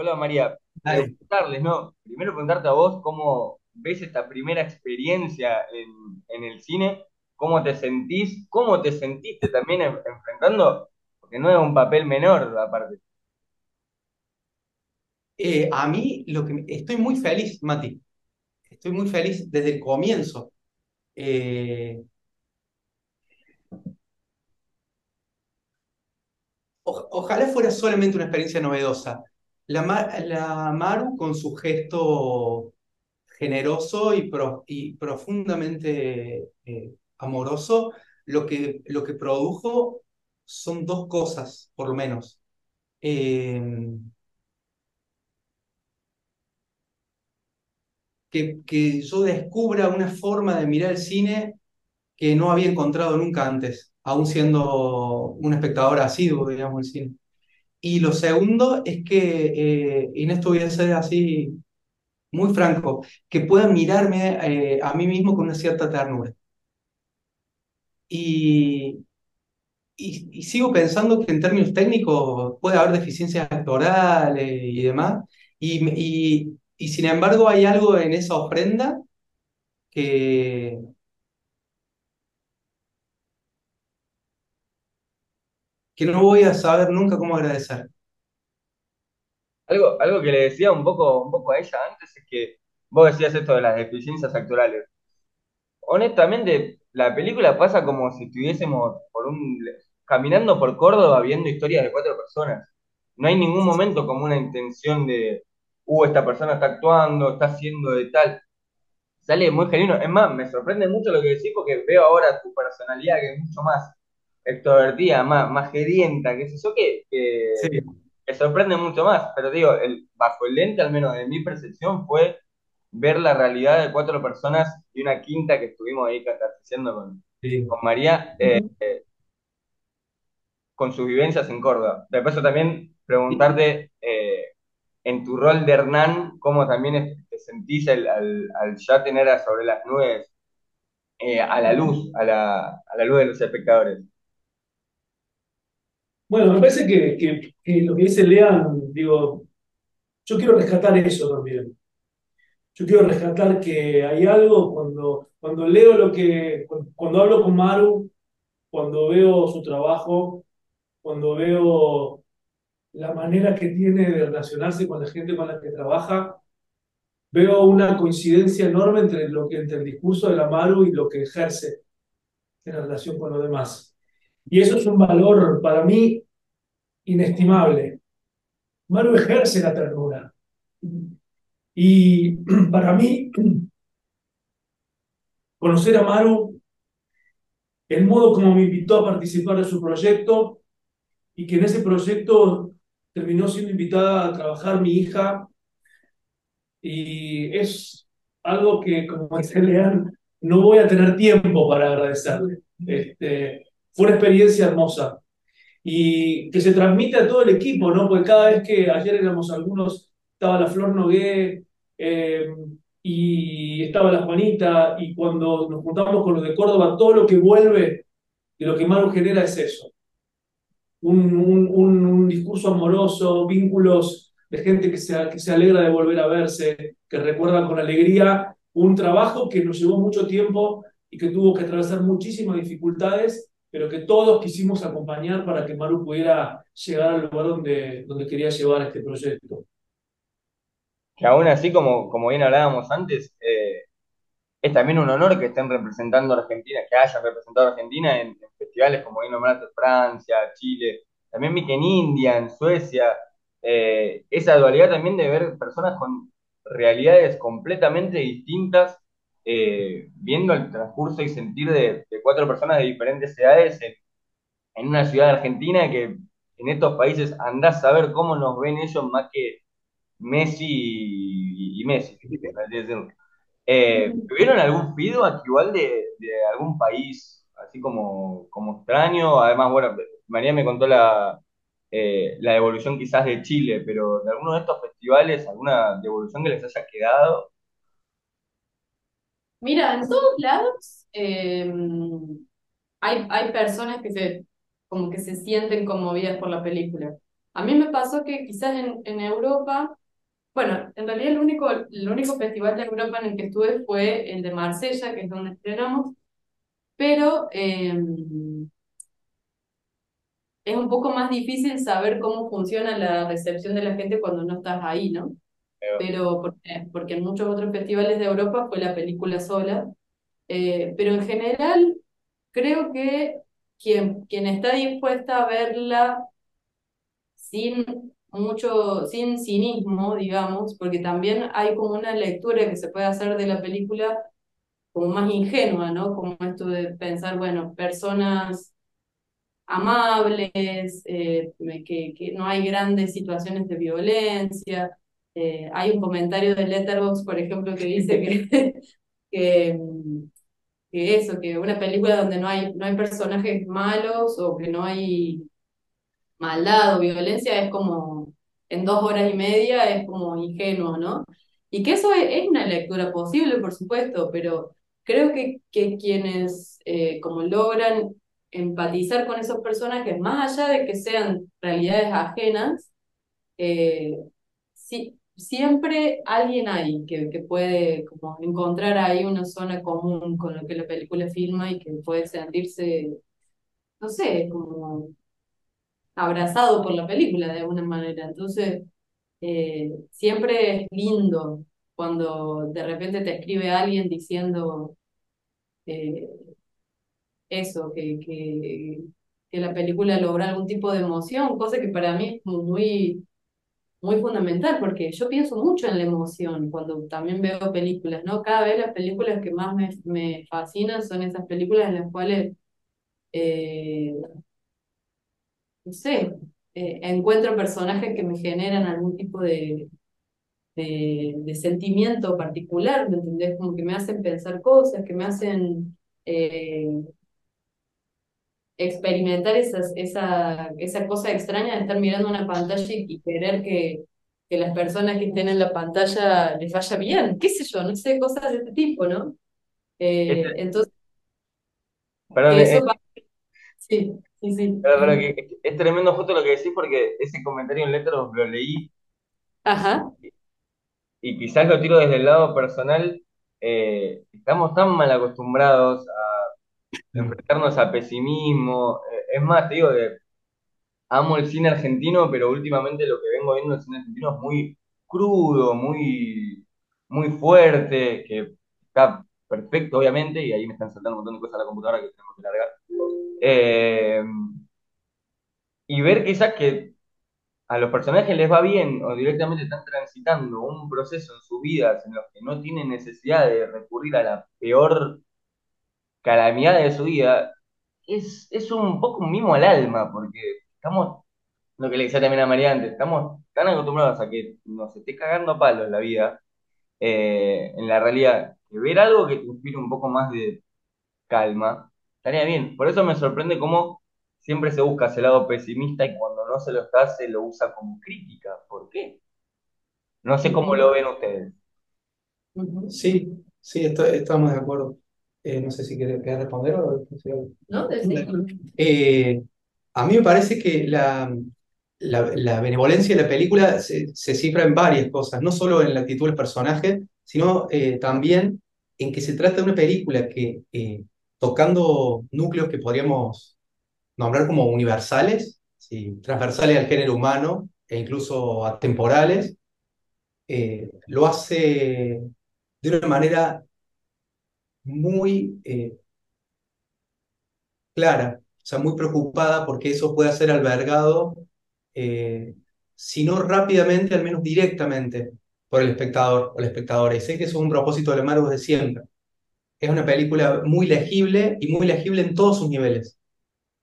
a María, preguntarles, ¿no? Primero preguntarte a vos cómo ves esta primera experiencia en, en el cine, cómo te sentís, cómo te sentiste también en- enfrentando, porque no es un papel menor aparte. Eh, a mí lo que estoy muy feliz, Mati. Estoy muy feliz desde el comienzo. Eh, o- ojalá fuera solamente una experiencia novedosa. La, Ma- la Maru con su gesto generoso y, pro- y profundamente eh, amoroso, lo que, lo que produjo son dos cosas, por lo menos. Eh, que, que yo descubra una forma de mirar el cine que no había encontrado nunca antes, aún siendo un espectador asiduo, digamos, del cine. Y lo segundo es que, eh, y en esto voy a ser así muy franco, que pueda mirarme eh, a mí mismo con una cierta ternura. Y, y, y sigo pensando que en términos técnicos puede haber deficiencias actorales y demás, y, y, y sin embargo hay algo en esa ofrenda que, que no voy a saber nunca cómo agradecer. Algo, algo que le decía un poco, un poco a ella antes es que vos decías esto de las deficiencias actorales. Honestamente, la película pasa como si estuviésemos por un, caminando por Córdoba viendo historias de cuatro personas. No hay ningún momento como una intención de, uh, esta persona está actuando, está haciendo de tal. Sale muy genuino. Es más, me sorprende mucho lo que decís porque veo ahora tu personalidad que es mucho más extrovertida, más, más gedienta, qué sé yo, que, que, Sí. que sorprende mucho más. Pero digo, el, bajo el lente, al menos de mi percepción, fue ver la realidad de cuatro personas y una quinta que estuvimos ahí catarsiceando con, Sí. con María, eh, con sus vivencias en Córdoba. De paso también preguntarte, eh, en tu rol de Hernán, cómo también es- te sentís el- al, al ya tener a sobre las nubes eh, a la luz, a la, a la luz de los espectadores. Bueno, me parece que, que- que lo que dice Lean, digo, yo quiero rescatar eso también. Yo quiero rescatar que hay algo cuando, cuando leo lo que, cuando, hablo con Maru, cuando veo su trabajo, cuando veo la manera que tiene de relacionarse con la gente con la que trabaja, veo una coincidencia enorme entre, lo que, entre el discurso de la Maru y lo que ejerce en relación con los demás. Y eso es un valor para mí inestimable. Maru ejerce la ternura. Y para mí, conocer a Maru, el modo como me invitó a participar de su proyecto y que en ese proyecto terminó siendo invitada a trabajar mi hija y es algo que, como dice Lean, no voy a tener tiempo para agradecerle. Este, fue una experiencia hermosa y que se transmite a todo el equipo, ¿no? Porque cada vez que ayer éramos algunos, estaba la Flor Nogué eh, y estaba la Juanita, y cuando nos juntamos con los de Córdoba, todo lo que vuelve y lo que Maru genera es eso. Un, un, un, un discurso amoroso, vínculos de gente que se, que se alegra de volver a verse, que recuerda con alegría un trabajo que nos llevó mucho tiempo y que tuvo que atravesar muchísimas dificultades, pero que todos quisimos acompañar para que Maru pudiera llegar al lugar donde, donde quería llevar este proyecto. Que aún así, como, como bien hablábamos antes, eh, es también un honor que estén representando a Argentina, que hayan representado a Argentina en, festivales como bien nombraste, Francia, Chile, también vi que en India, en Suecia, eh, esa dualidad también de ver personas con realidades completamente distintas, eh, viendo el transcurso y sentir de, de cuatro personas de diferentes edades en, en una ciudad argentina que en estos países andás a saber cómo nos ven ellos más que Messi y, y Messi. Eh, ¿tuvieron algún feedback igual de, de algún país así como, como extraño? Además, bueno, María me contó la, eh, la devolución quizás de Chile, pero de alguno de estos festivales, alguna devolución que les haya quedado. Mira, en todos lados eh, hay, hay personas que se, como que se sienten conmovidas por la película. A mí me pasó que quizás en, en Europa Bueno, en realidad el único, único festival de Europa en el que estuve fue el de Marsella, que es donde estrenamos, pero eh, es un poco más difícil saber cómo funciona la recepción de la gente cuando no estás ahí, ¿no? Pero porque, porque en muchos otros festivales de Europa fue la película sola. Eh, pero en general, creo que quien, quien está dispuesta a verla sin mucho, sin cinismo, digamos, porque también hay como una lectura que se puede hacer de la película como más ingenua, ¿no? Como esto de pensar, bueno, personas amables, eh, que, que no hay grandes situaciones de violencia. Eh, hay un comentario de Letterboxd, por ejemplo, que dice que, que, eso, que una película donde no hay, no hay personajes malos o que no hay maldad o violencia es como en dos horas y media es como ingenuo, ¿no? Y que eso es, una lectura posible, por supuesto, pero creo que, que quienes eh, como logran empatizar con esos personajes, más allá de que sean realidades ajenas, eh, siempre alguien hay que, que puede como encontrar ahí una zona común con lo que la película filma y que puede sentirse, no sé, como abrazado por la película de alguna manera. Entonces, eh, siempre es lindo cuando de repente te escribe alguien diciendo eh, eso, que, que, que, la película logra algún tipo de emoción, cosa que para mí es muy, muy fundamental, porque yo pienso mucho en la emoción cuando también veo películas, ¿no? Cada vez las películas que más me, me fascinan son esas películas en las cuales eh, no sé, eh, encuentro personajes que me generan algún tipo de, de, sentimiento particular, ¿me entendés? Como que me hacen pensar cosas, que me hacen eh, experimentar esas, esa, esa cosa extraña de estar mirando una pantalla y, querer que, que las personas que estén en la pantalla les vaya bien, qué sé yo, no sé, cosas de este tipo, ¿no? Eh, Este- entonces, Perdón, eso eh, pa- sí, sí, sí. pero- pero que- es tremendo justo lo que decís porque ese comentario en Letterboxd lo leí Ajá. y quizás lo tiro desde el lado personal. eh, estamos tan mal acostumbrados a enfrentarnos a pesimismo. eh, es más, te digo amo el cine argentino, pero últimamente lo que vengo viendo el cine argentino es muy crudo, muy, muy fuerte, que está perfecto, obviamente, y ahí me están saltando un montón de cosas a la computadora que tenemos que largar. Eh, y ver quizás que a los personajes les va bien o directamente están transitando un proceso en sus vidas en los que no tienen necesidad de recurrir a la peor calamidad de su vida, es, es un poco un mimo al alma, porque estamos, lo que le decía también a María antes, estamos tan acostumbrados a que nos esté cagando a palos la vida, eh, en la realidad, que ver algo que te inspire un poco más de calma, estaría bien. Por eso me sorprende cómo siempre se busca ese lado pesimista y cuando no se lo está, se lo usa como crítica. ¿Por qué? No sé cómo lo ven ustedes. Sí, sí, estamos de acuerdo. Eh, no sé si querés, querés responder o... Eh, a mí me parece que la, la, la benevolencia de la película se, se cifra en varias cosas, no solo en la actitud del personaje, sino eh, también en que se trata de una película que, eh, tocando núcleos que podríamos nombrar como universales, ¿sí? transversales al género humano e incluso atemporales, eh, lo hace de una manera muy eh, clara, o sea, muy preocupada porque eso pueda ser albergado, eh, si no rápidamente, al menos directamente por el espectador o la espectadora. Y sé que eso es un propósito de Amargos de siempre. Es una película muy legible y muy legible en todos sus niveles,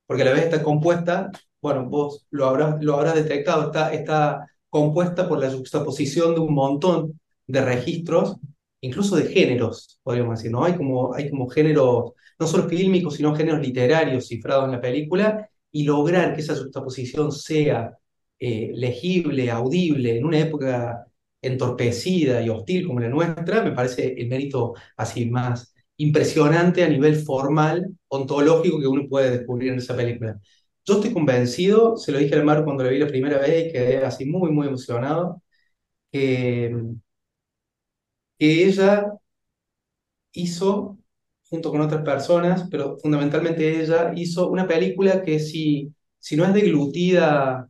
porque a la vez está compuesta, bueno, vos lo habrás, lo habrás detectado, está, está compuesta por la juxtaposición de un montón de registros, incluso de géneros, podríamos decir, ¿no? Hay como, hay como géneros, no solo fílmicos, sino géneros literarios cifrados en la película, y lograr que esa juxtaposición sea eh, legible, audible, en una época entorpecida y hostil como la nuestra, me parece el mérito así más impresionante a nivel formal, ontológico que uno puede descubrir en esa película. Yo estoy convencido, se lo dije al Mar cuando lo vi la primera vez y quedé así muy, muy emocionado, que, que ella hizo, junto con otras personas, pero fundamentalmente ella, hizo una película que si, si no es deglutida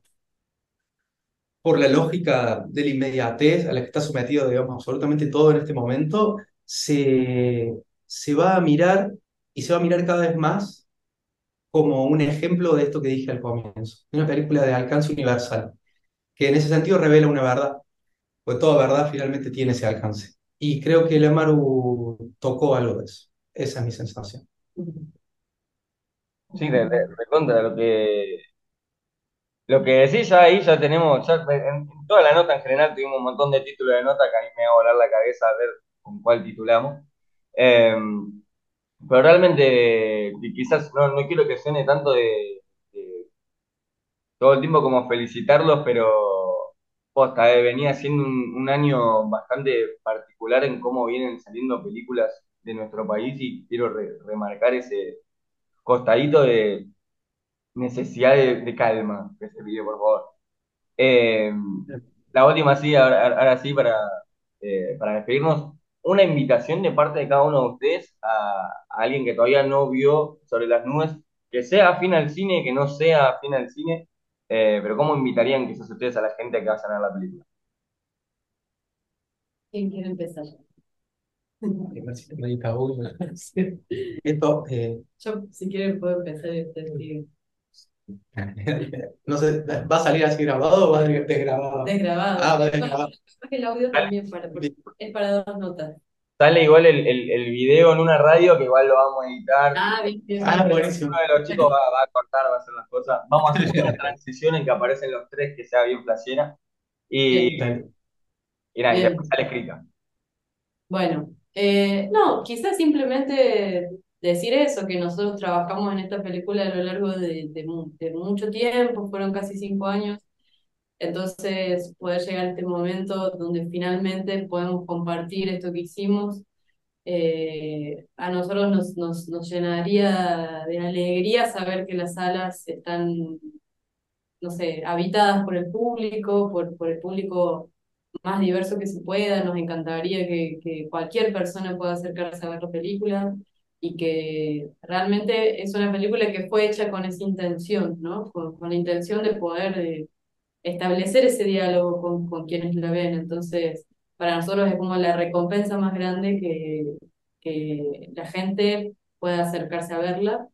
por la lógica de la inmediatez a la que está sometido, digamos, absolutamente todo en este momento, se, se va a mirar y se va a mirar cada vez más como un ejemplo de esto que dije al comienzo, una película de alcance universal, que en ese sentido revela una verdad, pues toda verdad finalmente tiene ese alcance. Y creo que el Amaru tocó algo de eso. Esa es mi sensación. Sí, de, de, contra lo que, lo que decís ahí, ya tenemos, en, en toda la nota en general tuvimos un montón de títulos de nota que a mí me va a volar la cabeza a ver con cuál titulamos. Eh, pero realmente qui- quizás no, no quiero que suene tanto de todo el tiempo como felicitarlos, pero posta, eh, venía siendo un, un año bastante particular en cómo vienen saliendo películas de nuestro país y quiero re- remarcar ese costadito de necesidad de, de calma que se pide, por favor. Eh, la última, sí, ahora, ahora sí, para, eh, para despedirnos, una invitación de parte de cada uno de ustedes a, a alguien que todavía no vio sobre las nubes, que sea afín al cine, que no sea afín al cine, eh, pero ¿cómo invitarían quizás ustedes a la gente a que vayan a ver la película? ¿Quién quiere empezar? Esto, eh, Yo, si quieren, puedo empezar siguen. no sé, ¿va a salir así grabado o va a salir desgrabado? Desgrabado. Ah, va Bueno, desgrabado. capaz que el audio también para, porque es para dos notas. Sale igual el, el, el video en una radio, que igual lo vamos a editar. Ah, bien, bien, Ah. Uno de los chicos va, va a cortar, va a hacer las cosas. Vamos a hacer una transición en que aparecen los tres, que sea bien flashera. Y, Dale. y nada, y Bien. después sale escrita. Bueno, eh, no, quizás simplemente decir eso, que nosotros trabajamos en esta película a lo largo de, de mucho tiempo, fueron casi cinco años, entonces poder llegar a este momento donde finalmente podemos compartir esto que hicimos, eh, a nosotros nos, nos, nos llenaría de alegría saber que las salas están, no sé, habitadas por el público, por, por el público más diverso que se pueda. Nos encantaría que, que cualquier persona pueda acercarse a ver la película y que realmente es una película que fue hecha con esa intención, ¿no? Con, con la intención de poder eh, establecer ese diálogo con, con quienes la ven. Entonces, para nosotros es como la recompensa más grande que, que la gente pueda acercarse a verla.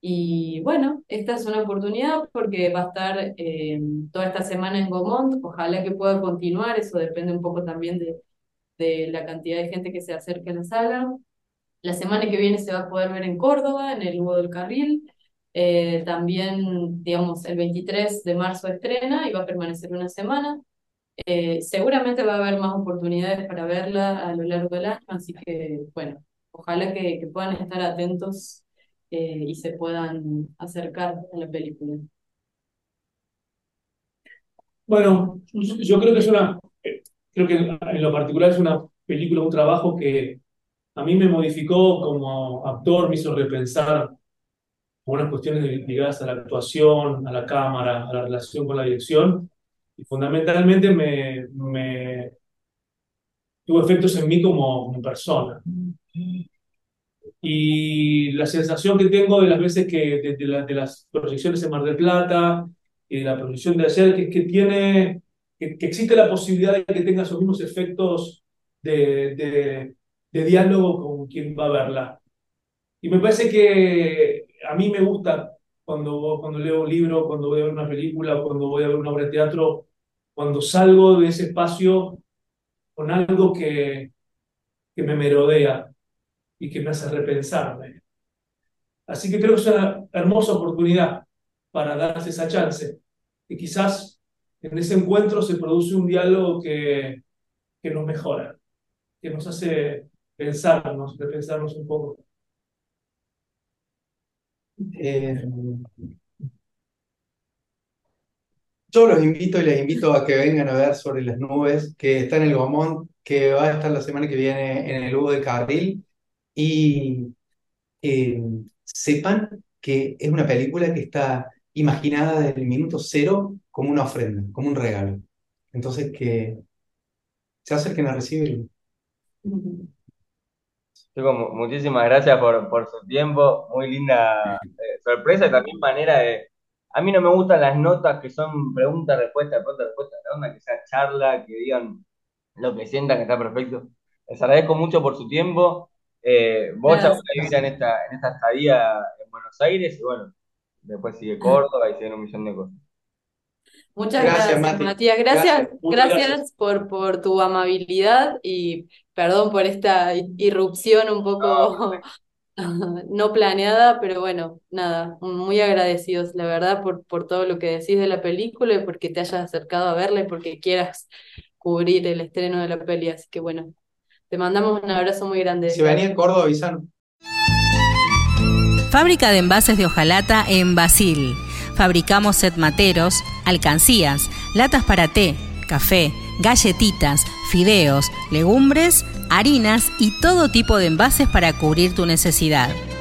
Y bueno, esta es una oportunidad porque va a estar eh, toda esta semana en Gomont. Ojalá que pueda continuar, eso depende un poco también de, de la cantidad de gente que se acerque a la sala. La semana que viene se va a poder ver en Córdoba, en el Hugo del Carril. Eh, también, digamos, el 23 de marzo estrena y va a permanecer una semana. Eh, seguramente va a haber más oportunidades para verla a lo largo del año, así que, bueno, ojalá que, que puedan estar atentos eh, y se puedan acercar a la película. Bueno, yo creo que es una, creo que en lo particular es una película, un trabajo que a mí me modificó como actor, me hizo repensar algunas cuestiones ligadas a la actuación, a la cámara, a la relación con la dirección, y fundamentalmente me, me tuvo efectos en mí como, como persona. Y la sensación que tengo de las veces que, de, de la- de las proyecciones en Mar del Plata y de la proyección de ayer, que, que tiene, que, que existe la posibilidad de que tenga esos mismos efectos de, de diálogo con quien va a verla. Y me parece que a mí me gusta cuando, cuando leo un libro, cuando voy a ver una película, cuando voy a ver una obra de teatro, cuando salgo de ese espacio con algo que, que me merodea y que me hace repensarme. Así que creo que es una hermosa oportunidad para darse esa chance. Y quizás en ese encuentro se produce un diálogo que, que nos mejora, que nos hace pensarnos, repensarnos un poco. Eh, yo los invito y les invito a que vengan a ver sobre las nubes, que está en el Gomón, que va a estar la semana que viene en el Hugo del Carril. Y eh, sepan que es una película que está imaginada desde el minuto cero como una ofrenda, como un regalo. Entonces que, se acerquen a recibirlo. Chico, mu- muchísimas gracias por, por su tiempo, muy linda eh, sorpresa y también manera de... A mí no me gustan las notas que son pregunta, respuesta, pregunta, respuesta, la onda que sea charla, que digan lo que sientan que está perfecto. Les agradezco mucho por su tiempo. Eh, vos ya vivir en esta, en esta estadía en Buenos Aires y bueno, después sigue Córdoba y siguen un millón de cosas. Muchas Gracias, gracias, Mati. Matías. Gracias, Gracias. Muchas gracias gracias. por, por tu amabilidad y perdón por esta irrupción un poco no planeada, pero bueno, nada, muy agradecidos, la verdad, por, por todo lo que decís de la película y porque te hayas acercado a verla y porque quieras cubrir el estreno de la peli. Así que bueno, te mandamos un abrazo muy grande. Si venía en Córdoba, avisanos. Fábrica de envases de hojalata en Basil. Fabricamos set materos, alcancías, latas para té, café, galletitas, fideos, legumbres, harinas y todo tipo de envases para cubrir tu necesidad.